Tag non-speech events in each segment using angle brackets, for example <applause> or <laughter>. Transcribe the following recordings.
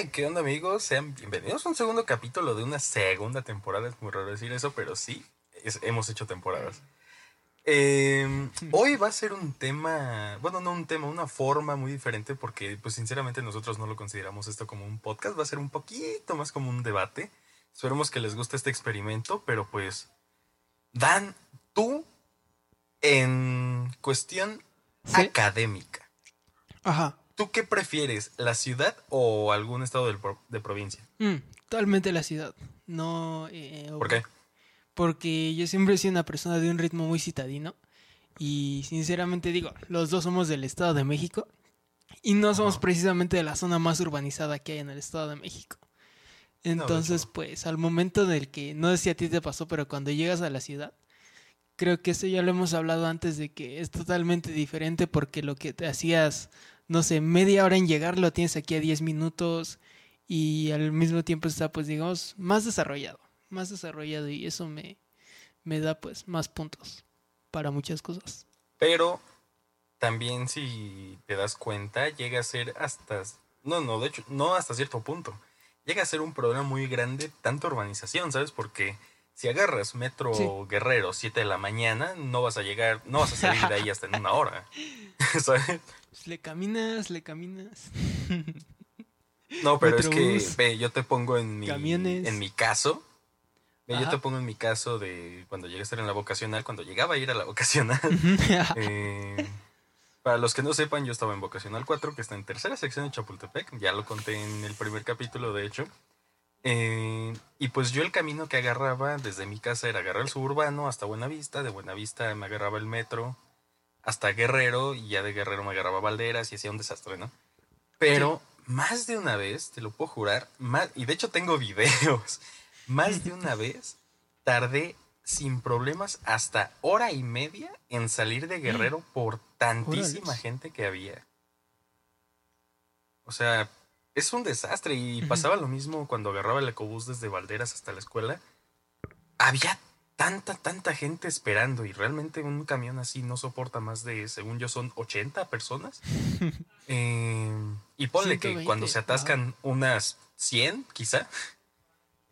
Hey, ¿qué onda amigos? Sean bienvenidos a un segundo capítulo de una segunda temporada. Es muy raro decir eso, pero sí, hemos hecho temporadas. Em, hoy va a ser un tema, bueno, no un tema, una forma muy diferente porque pues sinceramente nosotros no lo consideramos esto como un podcast, va a ser un poquito más como un debate. Esperemos que les guste este experimento, pero pues, Dan, tú en cuestión académica. Ajá. ¿Tú qué prefieres, la ciudad o algún estado de, provincia? Mm, totalmente la ciudad. No. Eh, ¿Por qué? Porque yo siempre he sido una persona de un ritmo muy citadino. Y sinceramente digo, los dos somos del Estado de México. Y no somos precisamente de la zona más urbanizada que hay en el Estado de México. Entonces, pues, al momento del que, no sé si a ti te pasó, pero cuando llegas a la ciudad, creo que eso ya lo hemos hablado antes de que es totalmente diferente porque lo que te hacías, no sé, media hora en llegar lo tienes aquí a 10 minutos y al mismo tiempo está, pues, digamos, más desarrollado, más desarrollado y eso me, me da, pues, más puntos para muchas cosas. Pero también si te das cuenta, llega a ser hasta, no, no, de hecho, no hasta cierto punto llega a ser un problema muy grande tanta urbanización, ¿sabes? Porque si agarras Metro Guerrero 7 de la mañana, no vas a llegar, no vas a salir de ahí hasta en una hora. <laughs> ¿Sabes? Pues le caminas, le caminas. <laughs> No, pero es que, ve, yo te pongo en mi, en mi caso. Ve, yo te pongo en mi caso de cuando llegué a estar en la vocacional, cuando llegaba a ir a la vocacional. <laughs> eh, para los que no sepan, yo estaba en Vocacional 4, que está en tercera sección de Chapultepec. Ya lo conté en el primer capítulo, de hecho. Eh, y pues yo el camino que agarraba desde mi casa era agarrar el suburbano hasta Buenavista. De Buenavista me agarraba el metro hasta Guerrero. Y ya de Guerrero me agarraba Valderas y hacía un desastre, ¿no? Pero más de una vez, te lo puedo jurar, más, y de hecho tengo videos, <laughs> más de una vez tardé sin problemas hasta hora y media en salir de Guerrero <gasps> por tantísima gente que había. O sea, es un desastre y pasaba lo mismo cuando agarraba el ecobús desde Valderas hasta la escuela. Había tanta, tanta gente esperando y realmente un camión así no soporta más de, según yo, son 80 personas. <laughs> Eh, y ponle que cuando se atascan unas 100, quizá.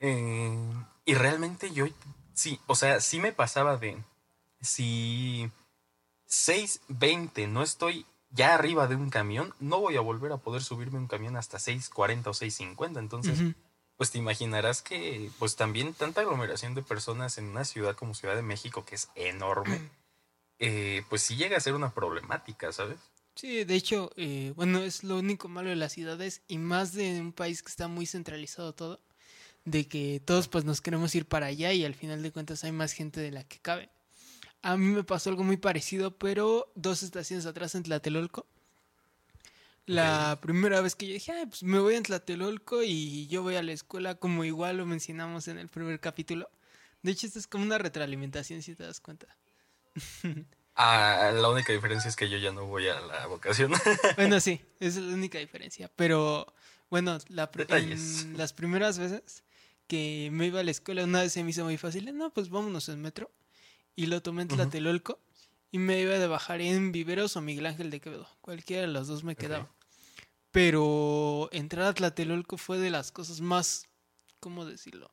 Eh, y realmente yo Sí, o sea, sí me pasaba de si 6.20 no estoy ya arriba de un camión, no voy a volver a poder subirme un camión hasta 6.40 o 6.50. Entonces, pues te imaginarás que pues también tanta aglomeración de personas en una ciudad como Ciudad de México, que es enorme, eh, pues sí llega a ser una problemática, ¿sabes? Sí, de hecho, eh, bueno, es lo único malo de las ciudades y más de un país que está muy centralizado todo de que todos pues nos queremos ir para allá y al final de cuentas hay más gente de la que cabe. A mí me pasó algo muy parecido, pero dos estaciones atrás en Tlatelolco. La primera vez que yo dije, pues me voy a Tlatelolco y yo voy a la escuela, como igual lo mencionamos en el primer capítulo. De hecho, esto es como una retroalimentación, si te das cuenta. <laughs> Ah, la única diferencia es que yo ya no voy a la vocación. <laughs> bueno, sí, esa es la única diferencia. Pero bueno, la, <laughs> las primeras veces que me iba a la escuela, una vez se me hizo muy fácil, no, pues vámonos en metro. Y lo tomé en Tlatelolco y me iba de bajar en Viveros o Miguel Ángel de Quevedo. Cualquiera de los dos me quedaba. Pero entrar a Tlatelolco fue de las cosas más, ¿cómo decirlo?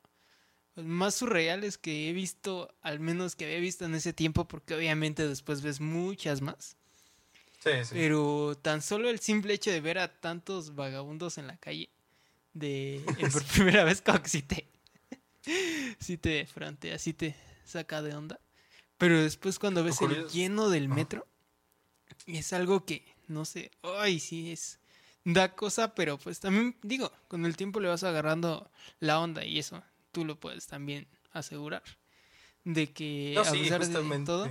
Más surreales que he visto, al menos que había visto en ese tiempo, porque obviamente después ves muchas más. Sí, sí. Pero tan solo el simple hecho de ver a tantos vagabundos en la calle de <laughs> por primera vez como que sí te, <laughs> sí te frontea, sí te saca de onda. Pero después cuando ves el lleno del metro, es algo que, no sé, ay, sí es, da cosa, pero pues también digo, con el tiempo le vas agarrando la onda y eso tú lo puedes también asegurar. De que a pesar de todo,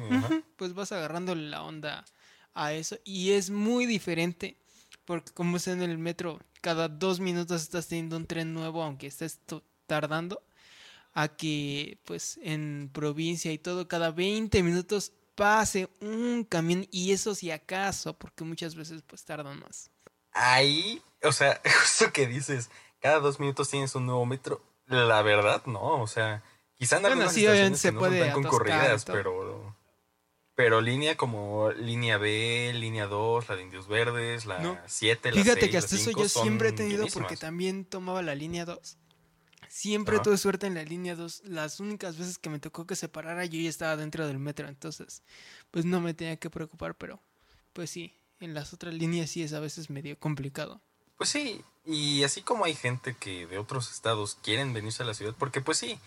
pues vas agarrando la onda a eso y es muy diferente porque como es en el metro, cada dos minutos estás teniendo un tren nuevo, aunque estés tardando, a que pues en provincia y todo, cada 20 minutos pase un camión y eso si acaso, porque muchas veces pues tardan más. Ahí, o sea, <laughs> justo que dices, cada dos minutos tienes un nuevo metro, la verdad no, o sea, quizá en algunas bueno, sí, se no puede concurridas, pero Pero línea como línea B, línea 2, la de Indios Verdes, la 7, la Fíjate que hasta eso yo siempre he tenido porque también tomaba la línea 2. Siempre tuve suerte en la línea 2. Las únicas veces que me tocó que se parara yo ya estaba dentro del metro. Entonces, pues no me tenía que preocupar, pero pues sí, en las otras líneas sí es a veces medio complicado. Pues sí, y así como hay gente que de otros estados quieren venirse a la ciudad, porque pues sí,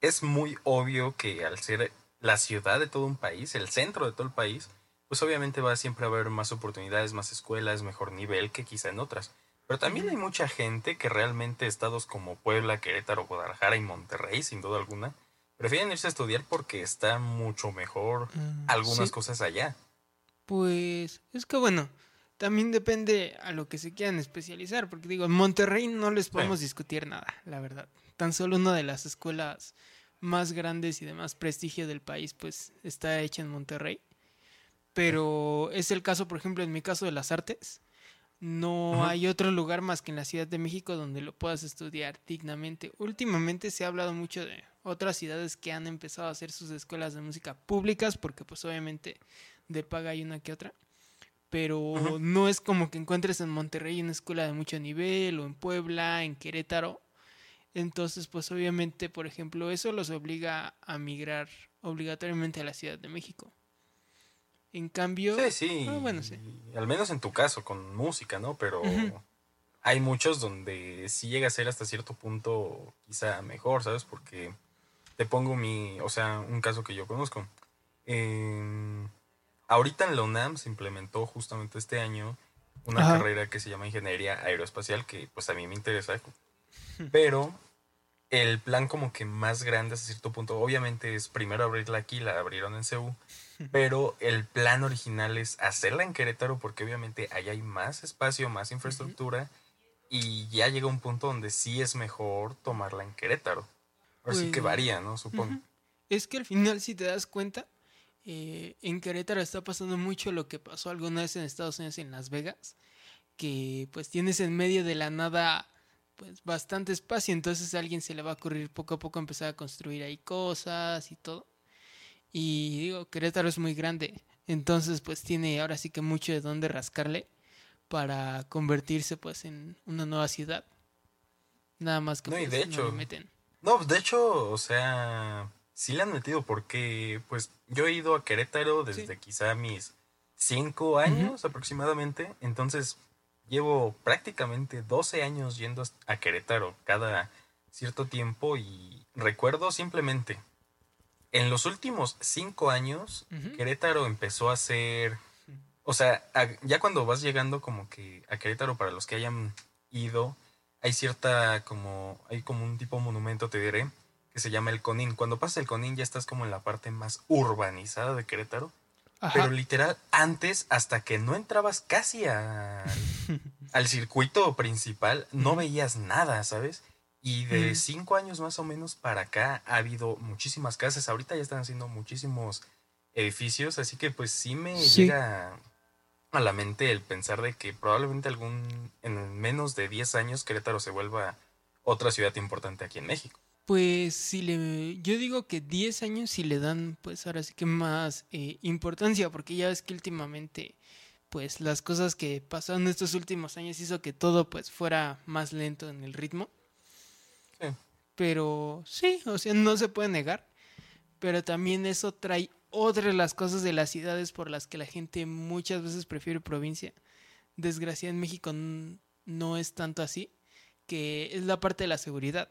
es muy obvio que al ser la ciudad de todo un país, el centro de todo el país, pues obviamente va a siempre a haber más oportunidades, más escuelas, mejor nivel que quizá en otras. Pero también hay mucha gente que realmente estados como Puebla, Querétaro, Guadalajara y Monterrey, sin duda alguna, prefieren irse a estudiar porque está mucho mejor mm, algunas cosas allá. Pues es que bueno, también depende a lo que se quieran especializar, porque digo, en Monterrey no les podemos discutir nada, la verdad. Tan solo una de las escuelas más grandes y de más prestigio del país, pues está hecha en Monterrey. Pero es el caso, por ejemplo, en mi caso de las artes. No hay otro lugar más que en la Ciudad de México donde lo puedas estudiar dignamente. Últimamente se ha hablado mucho de otras ciudades que han empezado a hacer sus escuelas de música públicas, porque pues obviamente de paga hay una que otra. Pero no es como que encuentres en Monterrey una escuela de mucho nivel, o en Puebla, en Querétaro, entonces, pues obviamente, por ejemplo, eso los obliga a migrar obligatoriamente a la Ciudad de México. En cambio... Sí, sí. Ah, bueno, sí. Al menos en tu caso, con música, ¿no? Pero hay muchos donde sí llega a ser hasta cierto punto quizá mejor, ¿sabes? Porque te pongo mi... O sea, un caso que yo conozco. Ahorita en la UNAM se implementó justamente este año una carrera que se llama Ingeniería Aeroespacial, que pues a mí me interesa pero el plan como que más grande hasta cierto punto, obviamente es primero abrirla aquí, la abrieron en CEU, <laughs> pero el plan original es hacerla en Querétaro porque obviamente allá hay más espacio, más infraestructura y ya llega un punto donde sí es mejor tomarla en Querétaro. Así que pues, varía, ¿no? Supongo. Es que al final, si te das cuenta, eh, en Querétaro está pasando mucho lo que pasó alguna vez en Estados Unidos, en Las Vegas, que pues tienes en medio de la nada pues bastante espacio, entonces a alguien se le va a ocurrir poco a poco empezar a construir ahí cosas y todo. Y digo, Querétaro es muy grande, entonces pues tiene ahora sí que mucho de dónde rascarle para convertirse pues en una nueva ciudad. Nada más que no, pues, de hecho, no meten. No, de hecho, o sea, sí le han metido porque pues yo he ido a Querétaro desde quizá mis cinco años aproximadamente, entonces llevo prácticamente 12 años yendo a Querétaro cada cierto tiempo y recuerdo simplemente, en los últimos 5 años, Querétaro empezó a ser, o sea, ya cuando vas llegando como que a Querétaro, para los que hayan ido, hay cierta como, hay como un tipo monumento, te diré, que se llama el Conín. Cuando pasas el Conín ya estás como en la parte más urbanizada de Querétaro. Pero literal, antes, hasta que no entrabas casi a, <laughs> al circuito principal, no veías nada, ¿sabes? Y de cinco años más o menos para acá ha habido muchísimas casas. Ahorita ya están haciendo muchísimos edificios, así que pues sí me llega a la mente el pensar de que probablemente algún en menos de 10 años Querétaro se vuelva otra ciudad importante aquí en México. Pues si le, yo digo que 10 años si le dan, pues ahora sí que más eh, importancia, porque ya ves que últimamente, pues las cosas que pasaron estos últimos años hizo que todo pues fuera más lento en el ritmo. Sí. Pero sí, o sea, no se puede negar, pero también eso trae otra de las cosas de las ciudades por las que la gente muchas veces prefiere provincia. Desgraciadamente en México no es tanto así, que es la parte de la seguridad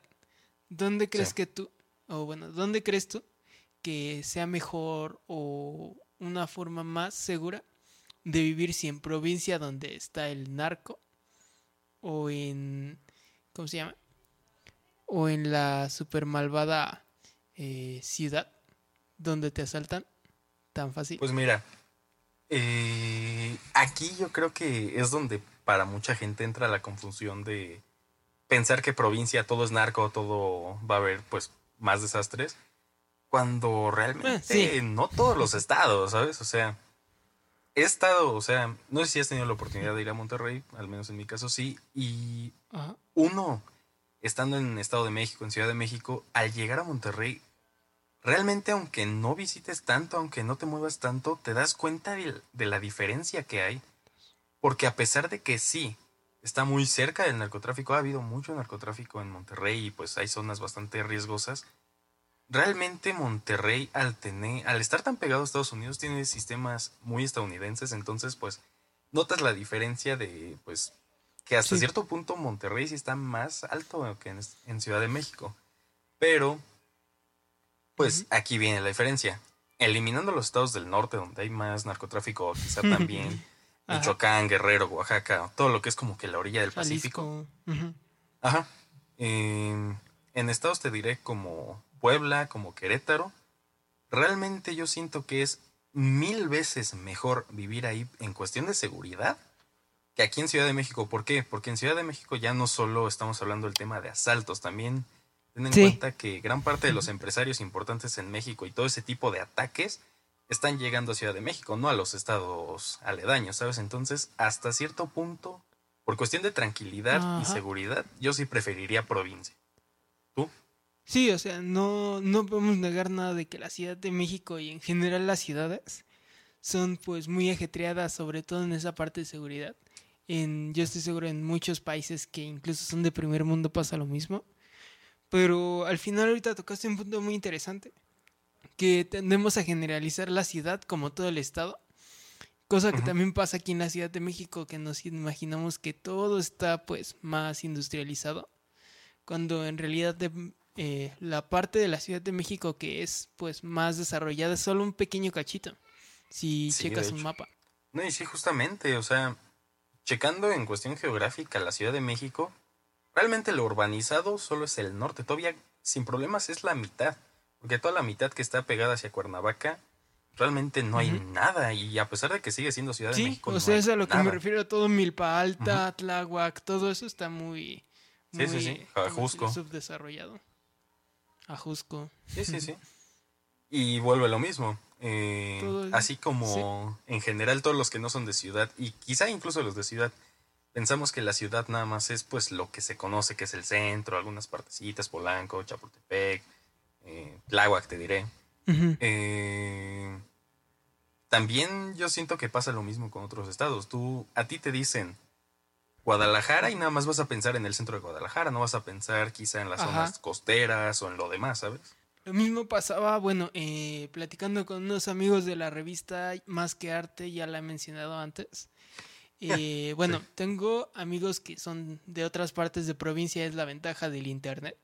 ¿Dónde crees que tú, o bueno, dónde crees tú que sea mejor o una forma más segura de vivir si en provincia donde está el narco o en, ¿cómo se llama? O en la super malvada eh, ciudad donde te asaltan tan fácil. Pues mira, eh, aquí yo creo que es donde para mucha gente entra la confusión de pensar que provincia todo es narco, todo va a haber pues más desastres, cuando realmente eh, no todos los estados, ¿sabes? O sea, he estado, o sea, no sé si has tenido la oportunidad de ir a Monterrey, al menos en mi caso sí, y uno, estando en Estado de México, en Ciudad de México, al llegar a Monterrey, realmente aunque no visites tanto, aunque no te muevas tanto, te das cuenta de, la diferencia que hay. Porque a pesar de que sí, está muy cerca del narcotráfico, ha habido mucho narcotráfico en Monterrey y pues hay zonas bastante riesgosas. Realmente Monterrey al tener, al estar tan pegado a Estados Unidos, tiene sistemas muy estadounidenses, entonces pues notas la diferencia de pues que hasta cierto punto Monterrey sí está más alto que en Ciudad de México. Pero pues aquí viene la diferencia. Eliminando los estados del norte donde hay más narcotráfico, quizá <laughs> también Michoacán, Guerrero, Oaxaca, todo lo que es como que la orilla del Pacífico. Ajá. en estados te diré como Puebla, como Querétaro. Realmente yo siento que es mil veces mejor vivir ahí en cuestión de seguridad que aquí en Ciudad de México. ¿Por qué? Porque en Ciudad de México ya no solo estamos hablando del tema de asaltos, también Ten en cuenta que gran parte de los empresarios importantes en México y todo ese tipo de ataques están llegando a Ciudad de México, no a los estados aledaños, ¿sabes? Entonces, hasta cierto punto, por cuestión de tranquilidad y seguridad, yo sí preferiría provincia. ¿Tú? Sí, o sea, no, no podemos negar nada de que la Ciudad de México y en general las ciudades son pues muy ajetreadas, sobre todo en esa parte de seguridad. En, yo estoy seguro en muchos países que incluso son de primer mundo pasa lo mismo. Pero al final ahorita tocaste un punto muy interesante, que tendemos a generalizar la ciudad como todo el estado, cosa que también pasa aquí en la Ciudad de México, que nos imaginamos que todo está pues más industrializado, cuando en realidad eh, la parte de la Ciudad de México que es pues más desarrollada es solo un pequeño cachito, si checas un mapa. No, y sí, justamente, o sea, checando en cuestión geográfica la Ciudad de México, Realmente lo urbanizado solo es el norte, todavía sin problemas es la mitad, porque toda la mitad que está pegada hacia Cuernavaca, realmente no hay nada, y a pesar de que sigue siendo Ciudad de México. O sea, es a lo que me refiero, todo Milpa Alta, Tláhuac, todo eso está muy, sí, sí, sí. Ajusco. subdesarrollado. Ajusco. Sí, sí, sí. <laughs> Y vuelve lo mismo. Eh, así como en general todos los que no son de ciudad, y quizá incluso los de ciudad, pensamos que la ciudad nada más es pues lo que se conoce que es el centro, algunas partecitas, Polanco, Chapultepec, eh, Tláhuac, te diré. Eh, también yo siento que pasa lo mismo con otros estados. Tú, a ti te dicen Guadalajara y nada más vas a pensar en el centro de Guadalajara, no vas a pensar quizá en las zonas costeras o en lo demás, ¿sabes? Lo mismo pasaba, bueno, eh, platicando con unos amigos de la revista Más que Arte, ya la he mencionado antes. <laughs> Eh, bueno, tengo amigos que son de otras partes de provincia, es la ventaja del internet.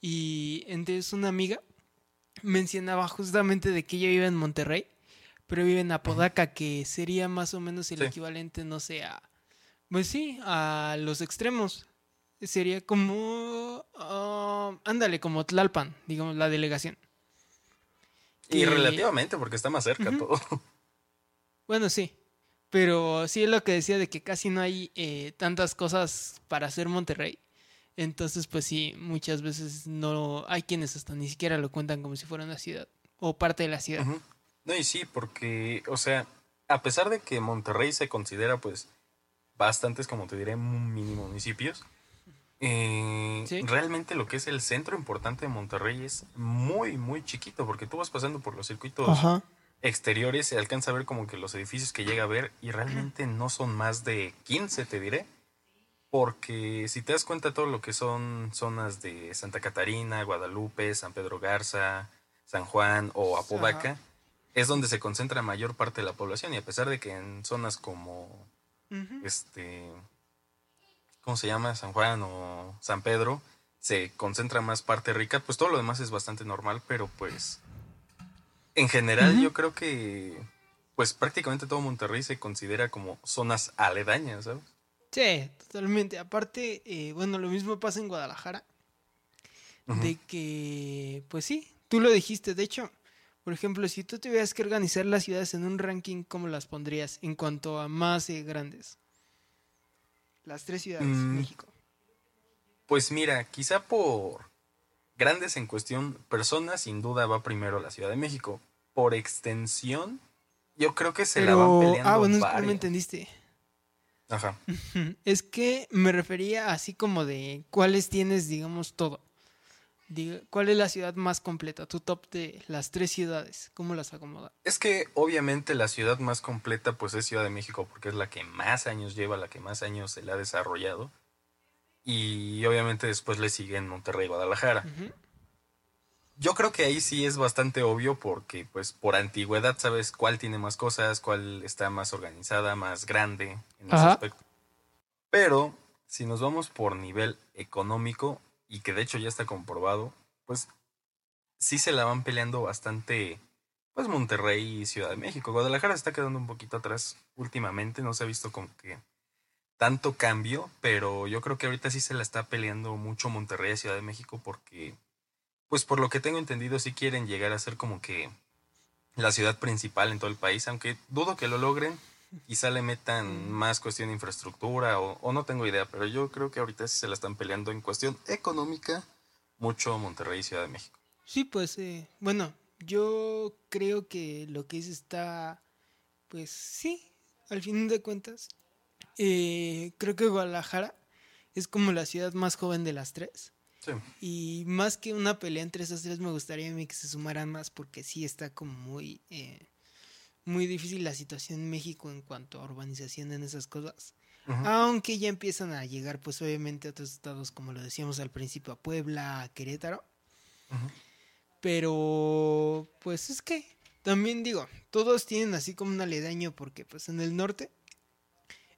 Y entonces una amiga mencionaba justamente de que ella vive en Monterrey, pero vive en Apodaca, que sería más o menos el equivalente, no sé, a, pues sí, a los extremos. Sería como, ah, ándale, como Tlalpan, digamos, la delegación. Y relativamente, porque está más cerca todo. Bueno, sí. Pero sí es lo que decía de que casi no hay eh, tantas cosas para hacer Monterrey. Entonces, pues sí, muchas veces no hay quienes hasta ni siquiera lo cuentan como si fuera una ciudad o parte de la ciudad. No, y sí, porque, o sea, a pesar de que Monterrey se considera, pues, bastantes, como te diré, mini municipios, eh, realmente lo que es el centro importante de Monterrey es muy, muy chiquito, porque tú vas pasando por los circuitos exteriores se alcanza a ver como que los edificios que llega a ver y realmente no son más de 15, te diré. Porque si te das cuenta todo lo que son zonas de Santa Catarina, Guadalupe, San Pedro Garza, San Juan o Apodaca, es donde se concentra mayor parte de la población y a pesar de que en zonas como este ¿cómo se llama? San Juan o San Pedro se concentra más parte rica, pues todo lo demás es bastante normal, pero pues en general, yo creo que pues prácticamente todo Monterrey se considera como zonas aledañas, ¿sabes? Sí, totalmente. Aparte, eh, bueno, lo mismo pasa en Guadalajara. De que, pues sí, tú lo dijiste. De hecho, por ejemplo, si tú tuvieras que organizar las ciudades en un ranking, ¿cómo las pondrías en cuanto a más eh, grandes? Las tres ciudades de mm. México. Pues mira, quizá por grandes en cuestión, personas, sin duda va primero la Ciudad de México por extensión, yo creo que se la van peleando. Ah, bueno, no me entendiste. Ajá. Es que me refería así como de cuáles tienes, digamos, todo. ¿Cuál es la ciudad más completa? Tu top de las tres ciudades. ¿Cómo las acomoda? Es que obviamente la ciudad más completa pues es Ciudad de México porque es la que más años lleva, la que más años se la ha desarrollado. Y obviamente después le siguen Monterrey y Guadalajara. Yo creo que ahí sí es bastante obvio porque pues por antigüedad sabes cuál tiene más cosas, cuál está más organizada, más grande en ese aspecto. Pero si nos vamos por nivel económico, y que de hecho ya está comprobado, pues sí se la van peleando bastante, pues Monterrey y Ciudad de México. Guadalajara se está quedando un poquito atrás últimamente, no se ha visto como que tanto cambio, pero yo creo que ahorita sí se la está peleando mucho Monterrey y Ciudad de México porque, pues por lo que tengo entendido, sí quieren llegar a ser como que la ciudad principal en todo el país, aunque dudo que lo logren, quizá le metan más cuestión de infraestructura o, no tengo idea, pero yo creo que ahorita sí se la están peleando en cuestión económica mucho Monterrey y Ciudad de México. Sí, pues eh, bueno, yo creo que lo que es está, pues sí, al fin de cuentas, eh, creo que Guadalajara es como la ciudad más joven de las tres. Sí. Y más que una pelea entre esas tres, me gustaría a mí que se sumaran más porque sí está como muy... Eh, muy difícil la situación en México en cuanto a urbanización en esas cosas. Aunque ya empiezan a llegar, pues obviamente, a otros estados, como lo decíamos al principio, a Puebla, a Querétaro. Pero, pues es que, también digo, todos tienen así como un aledaño, porque pues en el norte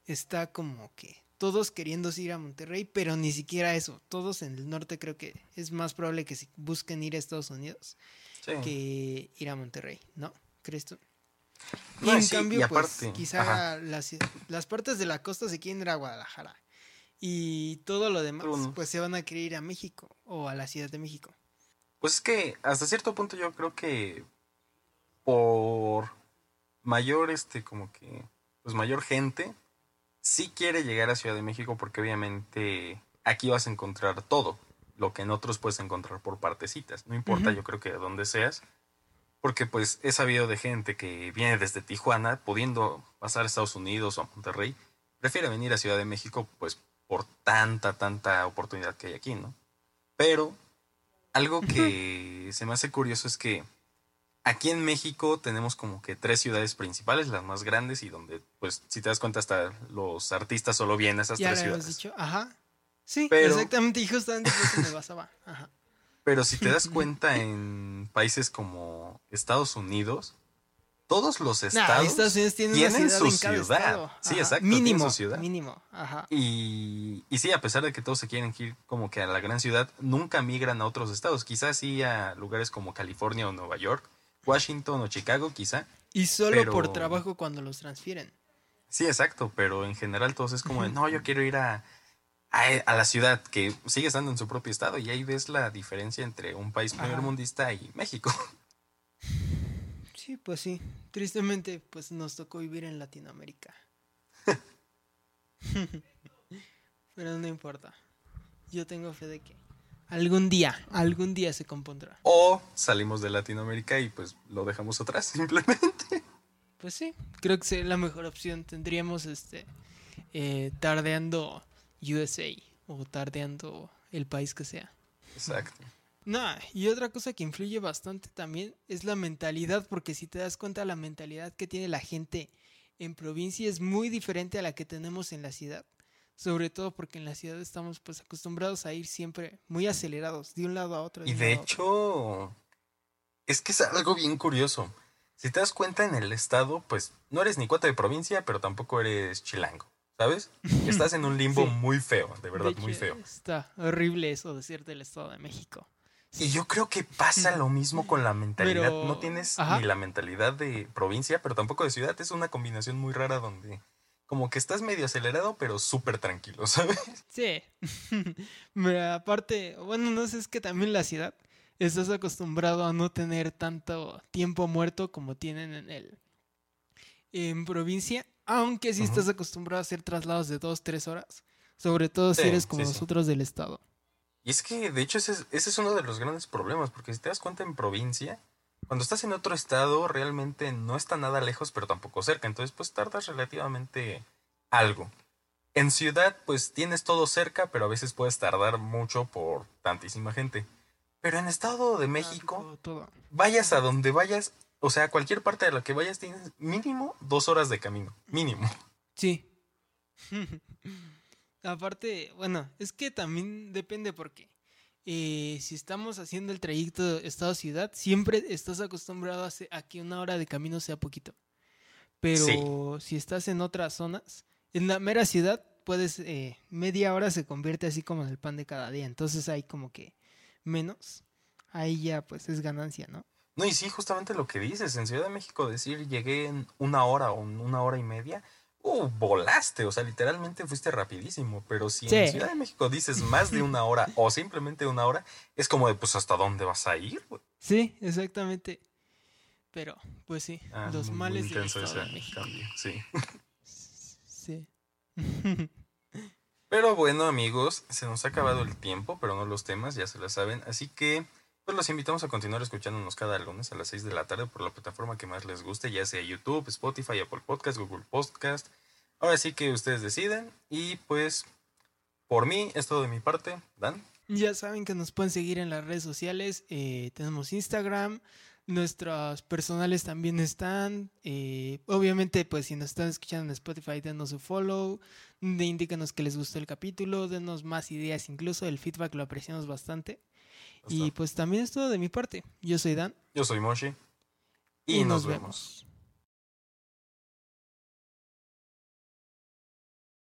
está como que todos queriendo ir a Monterrey, pero ni siquiera eso. Todos en el norte creo que es más probable que busquen ir a Estados Unidos que ir a Monterrey, ¿no? ¿Crees tú? Y en cambio, pues quizá las, las, partes de la costa se quieren ir a Guadalajara. Y todo lo demás, pues se van a querer ir a México o a la Ciudad de México. Pues es que hasta cierto punto yo creo que por mayor, este, como que, pues mayor gente, sí quiere llegar a Ciudad de México porque obviamente aquí vas a encontrar todo, lo que en otros puedes encontrar por partecitas. No importa, yo creo que de donde seas, porque pues he sabido de gente que viene desde Tijuana, pudiendo pasar a Estados Unidos o a Monterrey, prefiere venir a Ciudad de México pues por tanta, tanta oportunidad que hay aquí, ¿no? Pero algo que se me hace curioso es que aquí en México tenemos como que tres ciudades principales, las más grandes y donde, pues, si te das cuenta, hasta los artistas solo vienen a esas tres ciudades. dicho, ajá. Sí, exactamente, y justamente me <laughs> basaba. Ajá. Pero si te das <laughs> cuenta en países como Estados Unidos, todos los estados tienen, su ciudad. Sí, exacto. Mínimo. Su ciudad. Mínimo. Ajá. Y, y, sí, a pesar de que todos se quieren ir como que a la gran ciudad, nunca migran a otros estados. Quizás sí a lugares como California o Nueva York, Washington o Chicago, quizá. Y solo por trabajo cuando los transfieren. Sí, exacto. Pero en general todos es como, de, no, yo quiero ir a a, la ciudad que sigue estando en su propio estado y ahí ves la diferencia entre un país primermundista y México. <laughs> Sí, pues sí. Tristemente, pues nos tocó vivir en Latinoamérica. <laughs> <laughs> Pero no importa. Yo tengo fe de que algún día, algún día se compondrá. O salimos de Latinoamérica y pues lo dejamos atrás <laughs> simplemente. Pues sí, creo que sería la mejor opción. Tendríamos este eh, tardeando USA o tardeando el país que sea. Exacto. No, y otra cosa que influye bastante también es la mentalidad, porque si te das cuenta la mentalidad que tiene la gente en provincia es muy diferente a la que tenemos en la ciudad. Sobre todo porque en la ciudad estamos pues acostumbrados a ir siempre muy acelerados de un lado a otro. y de hecho, es que es algo bien curioso. Si te das cuenta en el estado, pues no eres ni cuota de provincia, pero tampoco eres chilango. ¿Sabes? <laughs> Estás en un limbo muy feo, de verdad, muy feo. Está horrible eso decir del Estado de México. Y yo creo que pasa lo mismo con la mentalidad. No tienes ni la mentalidad de provincia, pero tampoco de ciudad. Es una combinación muy rara donde como que estás medio acelerado, pero súper tranquilo, <laughs> ¿sabes? Sí. <laughs> aparte, bueno, no sé, es que también la ciudad estás acostumbrado a no tener tanto tiempo muerto como tienen en el en provincia aunque sí estás acostumbrado a hacer traslados de dos, tres horas. Sobre todo si eres como nosotros del estado. Y es que, de hecho, ese es, ese es uno de los grandes problemas, porque si te das cuenta en provincia, cuando estás en otro estado, realmente no está nada lejos, pero tampoco cerca. Entonces, pues tardas relativamente algo. En ciudad, pues tienes todo cerca, pero a veces puedes tardar mucho por tantísima gente. Pero en Estado de México, vayas a donde vayas, o sea, cualquier parte de la que vayas tienes mínimo dos horas de camino. Mínimo. Sí. <laughs> Aparte, bueno, es que también depende porque eh, si estamos haciendo el trayecto estado-ciudad, siempre estás acostumbrado a, que una hora de camino sea poquito. Pero si estás en otras zonas, en la mera ciudad, puedes, eh, media hora se convierte así como en el pan de cada día. Entonces hay como que menos. Ahí ya pues es ganancia, ¿no? No, y sí, justamente lo que dices, en Ciudad de México decir llegué en una hora o en una hora y media, uh, volaste, o sea, literalmente fuiste rapidísimo, pero si en Ciudad de México dices más de una hora o simplemente una hora, es como de, pues, ¿hasta dónde vas a ir? Sí, exactamente. Pero, pues sí, ah, los males de Ciudad de México. sí. Sí. pero bueno, amigos, se nos ha acabado el tiempo, pero no los temas, ya se lo saben, así que pues los invitamos a continuar escuchándonos cada lunes a las 6 de la tarde por la plataforma que más les guste, ya sea YouTube, Spotify, Apple Podcast, Google Podcast. Ahora sí que ustedes deciden. Y pues, por mí, es todo de mi parte. Dan. Ya saben que nos pueden seguir en las redes sociales. Eh, tenemos Instagram. Nuestros personales también están. Eh, obviamente, pues si nos están escuchando en Spotify, denos un follow. Indíquenos que les gustó el capítulo. Denos más ideas incluso. El feedback lo apreciamos bastante. Y pues también es todo de mi parte. Yo soy Dan. Yo soy Moshi. Y, nos, vemos.